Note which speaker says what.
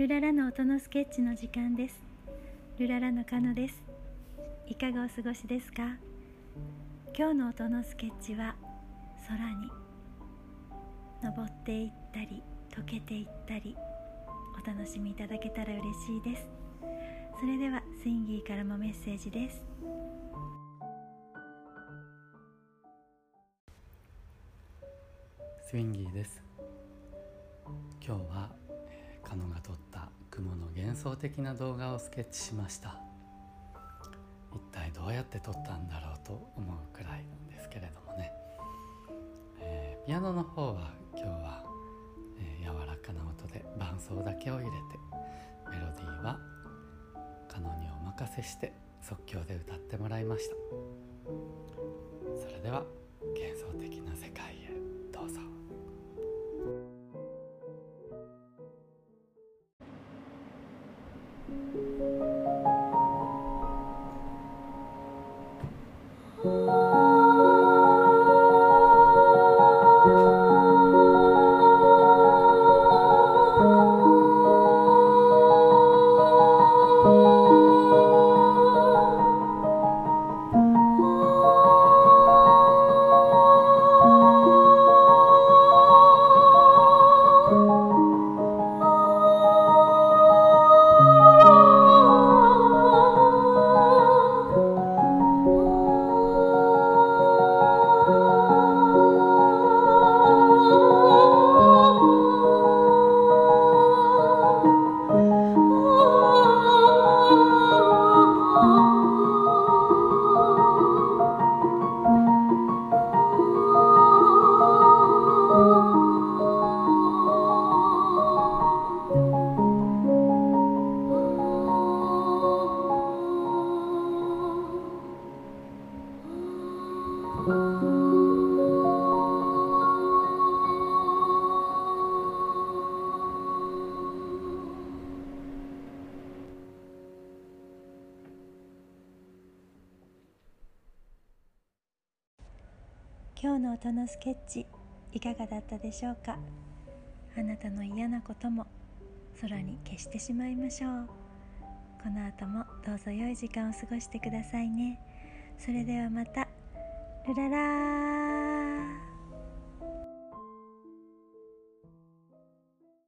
Speaker 1: ルララの音のスケッチの時間です。ルララのカノです。いかがお過ごしですか？今日の音のスケッチは空に登っていったり溶けていったりお楽しみいただけたら嬉しいです。それではスインギーからもメッセージです。
Speaker 2: スインギーです。今日はカノが撮っ幻想的な動画をスケッチしました。一体どうやって撮ったんだろうと思うくらいなんですけれどもね、えー、ピアノの方は今日は、えー、柔らかな音で伴奏だけを入れてメロディーはカノにお任せして即興で歌ってもらいました。それでは。啊。
Speaker 1: 今日の音のスケッチいかがだったでしょうか？あなたの嫌なことも空に消してしまいましょう。この後もどうぞ良い時間を過ごしてくださいね。それではまた。ララー。